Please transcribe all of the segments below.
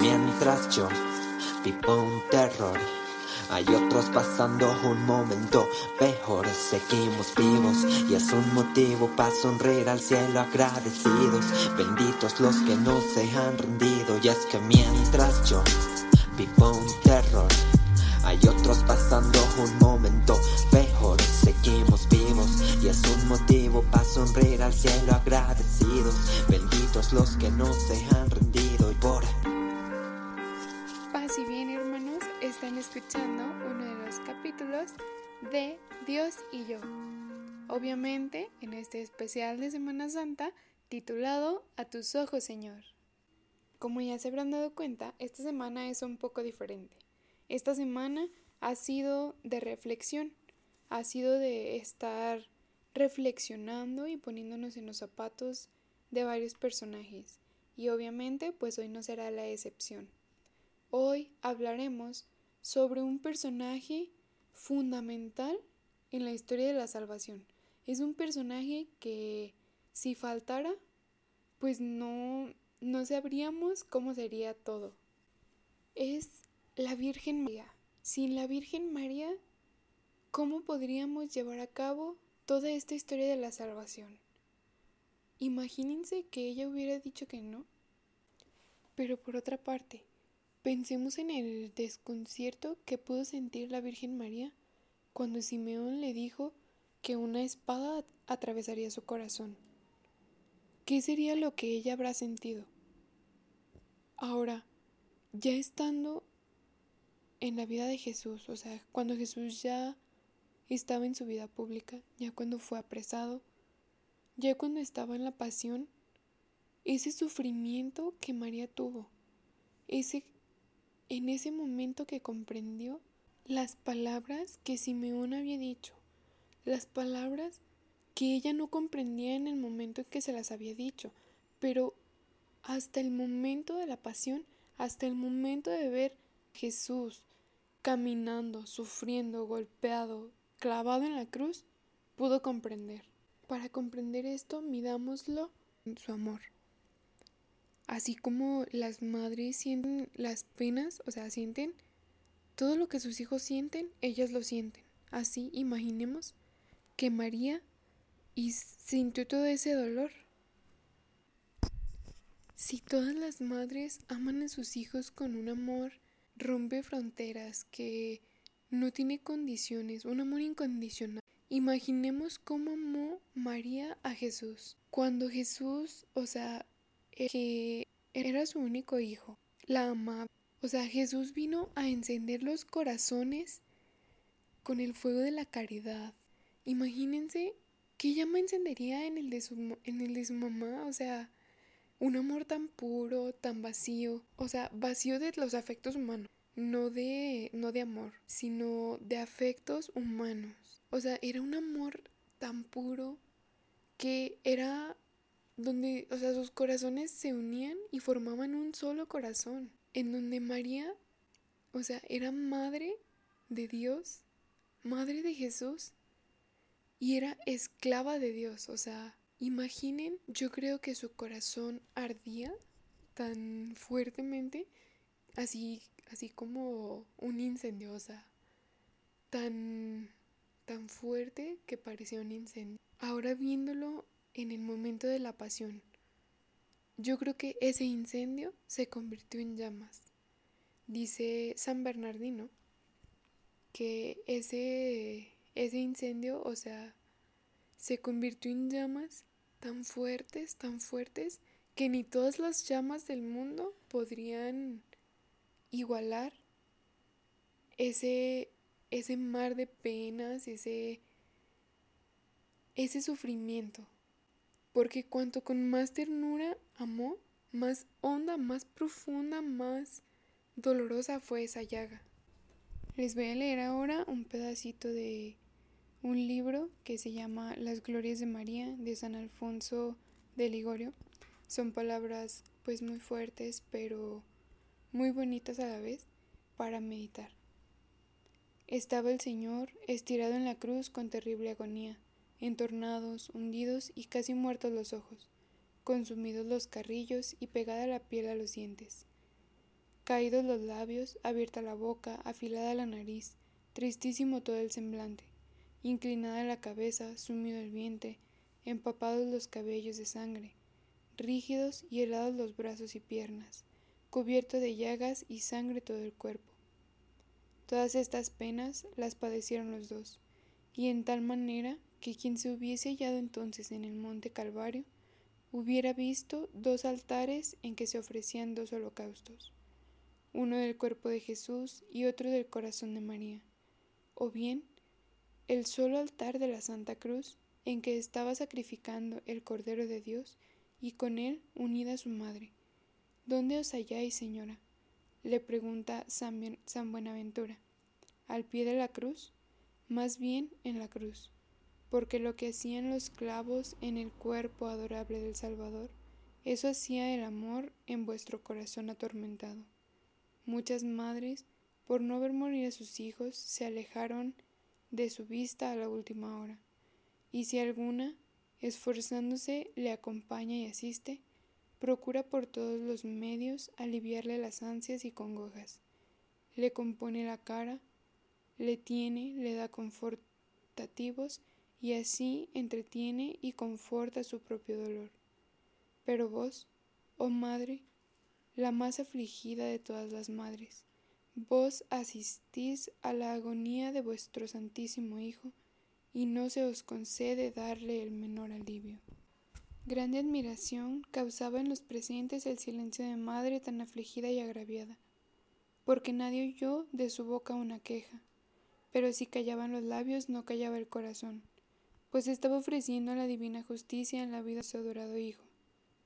Mientras yo vivo un terror, hay otros pasando un momento peor. Seguimos vivos y es un motivo para sonreír al cielo agradecidos. Benditos los que no se han rendido. Y es que mientras yo vivo un terror, hay otros pasando un momento peor. Seguimos vivos y es un motivo para sonreír al cielo agradecidos. De Dios y yo. Obviamente en este especial de Semana Santa titulado A tus ojos Señor. Como ya se habrán dado cuenta, esta semana es un poco diferente. Esta semana ha sido de reflexión, ha sido de estar reflexionando y poniéndonos en los zapatos de varios personajes. Y obviamente pues hoy no será la excepción. Hoy hablaremos sobre un personaje fundamental en la historia de la salvación. Es un personaje que si faltara, pues no, no sabríamos cómo sería todo. Es la Virgen María. Sin la Virgen María, ¿cómo podríamos llevar a cabo toda esta historia de la salvación? Imagínense que ella hubiera dicho que no. Pero por otra parte, pensemos en el desconcierto que pudo sentir la Virgen María cuando Simeón le dijo que una espada atravesaría su corazón. ¿Qué sería lo que ella habrá sentido? Ahora, ya estando en la vida de Jesús, o sea, cuando Jesús ya estaba en su vida pública, ya cuando fue apresado, ya cuando estaba en la pasión, ese sufrimiento que María tuvo, ese en ese momento que comprendió las palabras que Simeón había dicho, las palabras que ella no comprendía en el momento en que se las había dicho, pero hasta el momento de la pasión, hasta el momento de ver Jesús caminando, sufriendo, golpeado, clavado en la cruz, pudo comprender. Para comprender esto, midámoslo en su amor. Así como las madres sienten las penas, o sea, sienten todo lo que sus hijos sienten, ellas lo sienten. Así imaginemos que María y sintió todo ese dolor. Si todas las madres aman a sus hijos con un amor, rompe fronteras, que no tiene condiciones, un amor incondicional. Imaginemos cómo amó María a Jesús. Cuando Jesús, o sea, que era su único hijo, la amaba. O sea, Jesús vino a encender los corazones con el fuego de la caridad. Imagínense qué llama encendería en el de su, en el de su mamá, o sea, un amor tan puro, tan vacío, o sea, vacío de los afectos humanos, no de no de amor, sino de afectos humanos. O sea, era un amor tan puro que era donde, o sea, sus corazones se unían y formaban un solo corazón, en donde María, o sea, era madre de Dios, madre de Jesús, y era esclava de Dios, o sea, imaginen, yo creo que su corazón ardía tan fuertemente, así, así como un incendio, o sea, tan, tan fuerte que parecía un incendio. Ahora viéndolo en el momento de la pasión. Yo creo que ese incendio se convirtió en llamas. Dice San Bernardino que ese, ese incendio, o sea, se convirtió en llamas tan fuertes, tan fuertes, que ni todas las llamas del mundo podrían igualar ese, ese mar de penas, ese, ese sufrimiento porque cuanto con más ternura amó, más honda, más profunda, más dolorosa fue esa llaga. Les voy a leer ahora un pedacito de un libro que se llama Las Glorias de María de San Alfonso de Ligorio. Son palabras pues muy fuertes pero muy bonitas a la vez para meditar. Estaba el Señor estirado en la cruz con terrible agonía entornados, hundidos y casi muertos los ojos, consumidos los carrillos y pegada la piel a los dientes. caídos los labios, abierta la boca, afilada la nariz, tristísimo todo el semblante, inclinada la cabeza, sumido el vientre, empapados los cabellos de sangre, rígidos y helados los brazos y piernas, cubierto de llagas y sangre todo el cuerpo. Todas estas penas las padecieron los dos, y en tal manera que quien se hubiese hallado entonces en el monte Calvario hubiera visto dos altares en que se ofrecían dos holocaustos, uno del cuerpo de Jesús y otro del corazón de María, o bien el solo altar de la Santa Cruz en que estaba sacrificando el Cordero de Dios y con él unida su madre. ¿Dónde os halláis, señora? le pregunta San Buenaventura. ¿Al pie de la cruz? Más bien en la cruz porque lo que hacían los clavos en el cuerpo adorable del Salvador, eso hacía el amor en vuestro corazón atormentado. Muchas madres, por no ver morir a sus hijos, se alejaron de su vista a la última hora, y si alguna, esforzándose, le acompaña y asiste, procura por todos los medios aliviarle las ansias y congojas. Le compone la cara, le tiene, le da confortativos y así entretiene y conforta su propio dolor. Pero vos, oh Madre, la más afligida de todas las madres, vos asistís a la agonía de vuestro Santísimo Hijo, y no se os concede darle el menor alivio. Grande admiración causaba en los presentes el silencio de madre tan afligida y agraviada, porque nadie oyó de su boca una queja, pero si callaban los labios no callaba el corazón pues estaba ofreciendo la divina justicia en la vida de su adorado Hijo,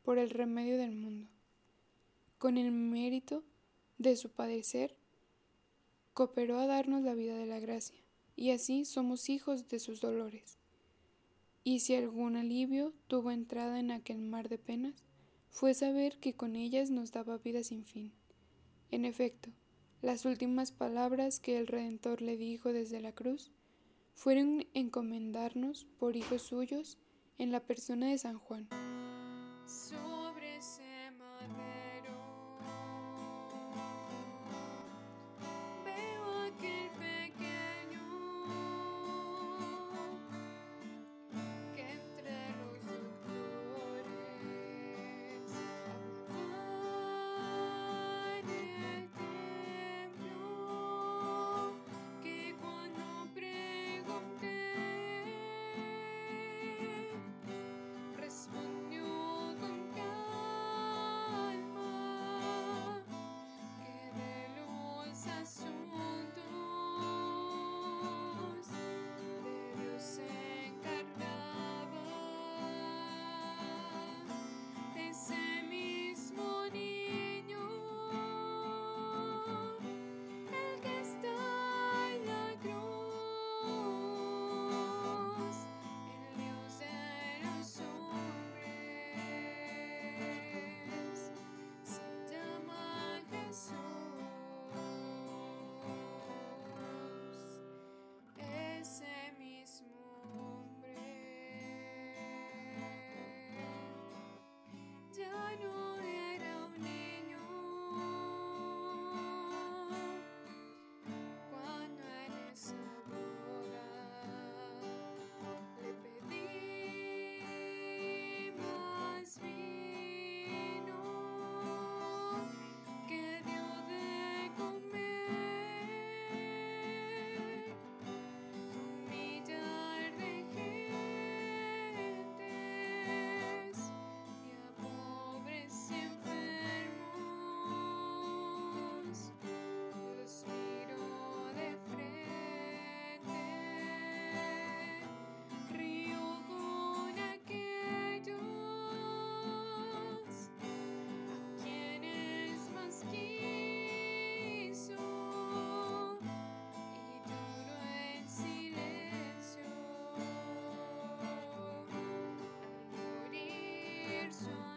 por el remedio del mundo. Con el mérito de su padecer, cooperó a darnos la vida de la gracia, y así somos hijos de sus dolores. Y si algún alivio tuvo entrada en aquel mar de penas, fue saber que con ellas nos daba vida sin fin. En efecto, las últimas palabras que el Redentor le dijo desde la cruz fueron encomendarnos por hijos suyos en la persona de San Juan. Señor. person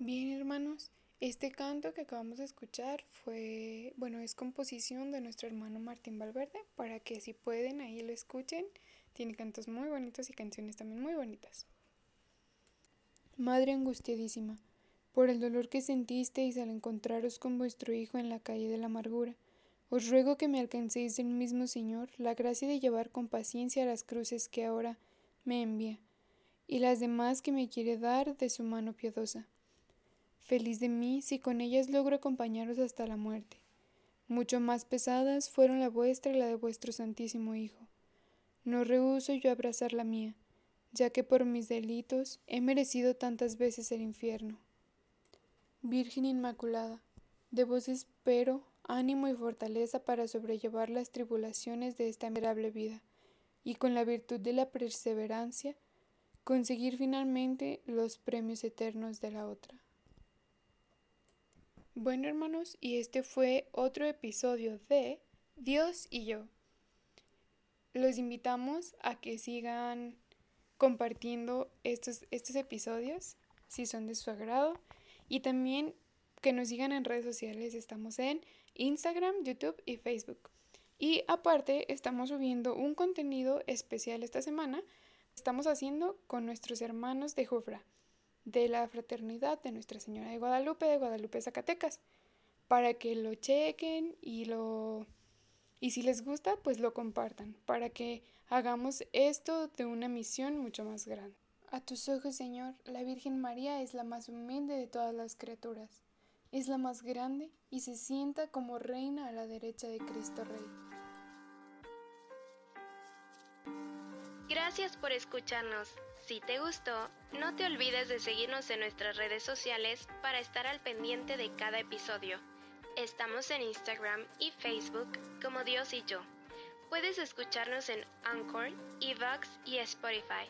Bien, hermanos, este canto que acabamos de escuchar fue, bueno, es composición de nuestro hermano Martín Valverde, para que si pueden ahí lo escuchen. Tiene cantos muy bonitos y canciones también muy bonitas. Madre angustiadísima, por el dolor que sentisteis al encontraros con vuestro Hijo en la calle de la amargura, os ruego que me alcancéis del mismo Señor la gracia de llevar con paciencia las cruces que ahora me envía, y las demás que me quiere dar de su mano piadosa Feliz de mí si con ellas logro acompañaros hasta la muerte. Mucho más pesadas fueron la vuestra y la de vuestro Santísimo Hijo. No rehuso yo abrazar la mía, ya que por mis delitos he merecido tantas veces el infierno. Virgen Inmaculada, de vos espero ánimo y fortaleza para sobrellevar las tribulaciones de esta miserable vida, y con la virtud de la perseverancia, conseguir finalmente los premios eternos de la otra. Bueno hermanos, y este fue otro episodio de Dios y yo. Los invitamos a que sigan compartiendo estos, estos episodios, si son de su agrado, y también que nos sigan en redes sociales. Estamos en Instagram, YouTube y Facebook. Y aparte, estamos subiendo un contenido especial esta semana. Estamos haciendo con nuestros hermanos de Jufra de la Fraternidad de Nuestra Señora de Guadalupe, de Guadalupe, Zacatecas, para que lo chequen y lo... Y si les gusta, pues lo compartan, para que hagamos esto de una misión mucho más grande. A tus ojos, Señor, la Virgen María es la más humilde de todas las criaturas. Es la más grande y se sienta como reina a la derecha de Cristo Rey. Gracias por escucharnos. Si te gustó, no te olvides de seguirnos en nuestras redes sociales para estar al pendiente de cada episodio. Estamos en Instagram y Facebook como Dios y yo. Puedes escucharnos en Anchor, Evox y Spotify.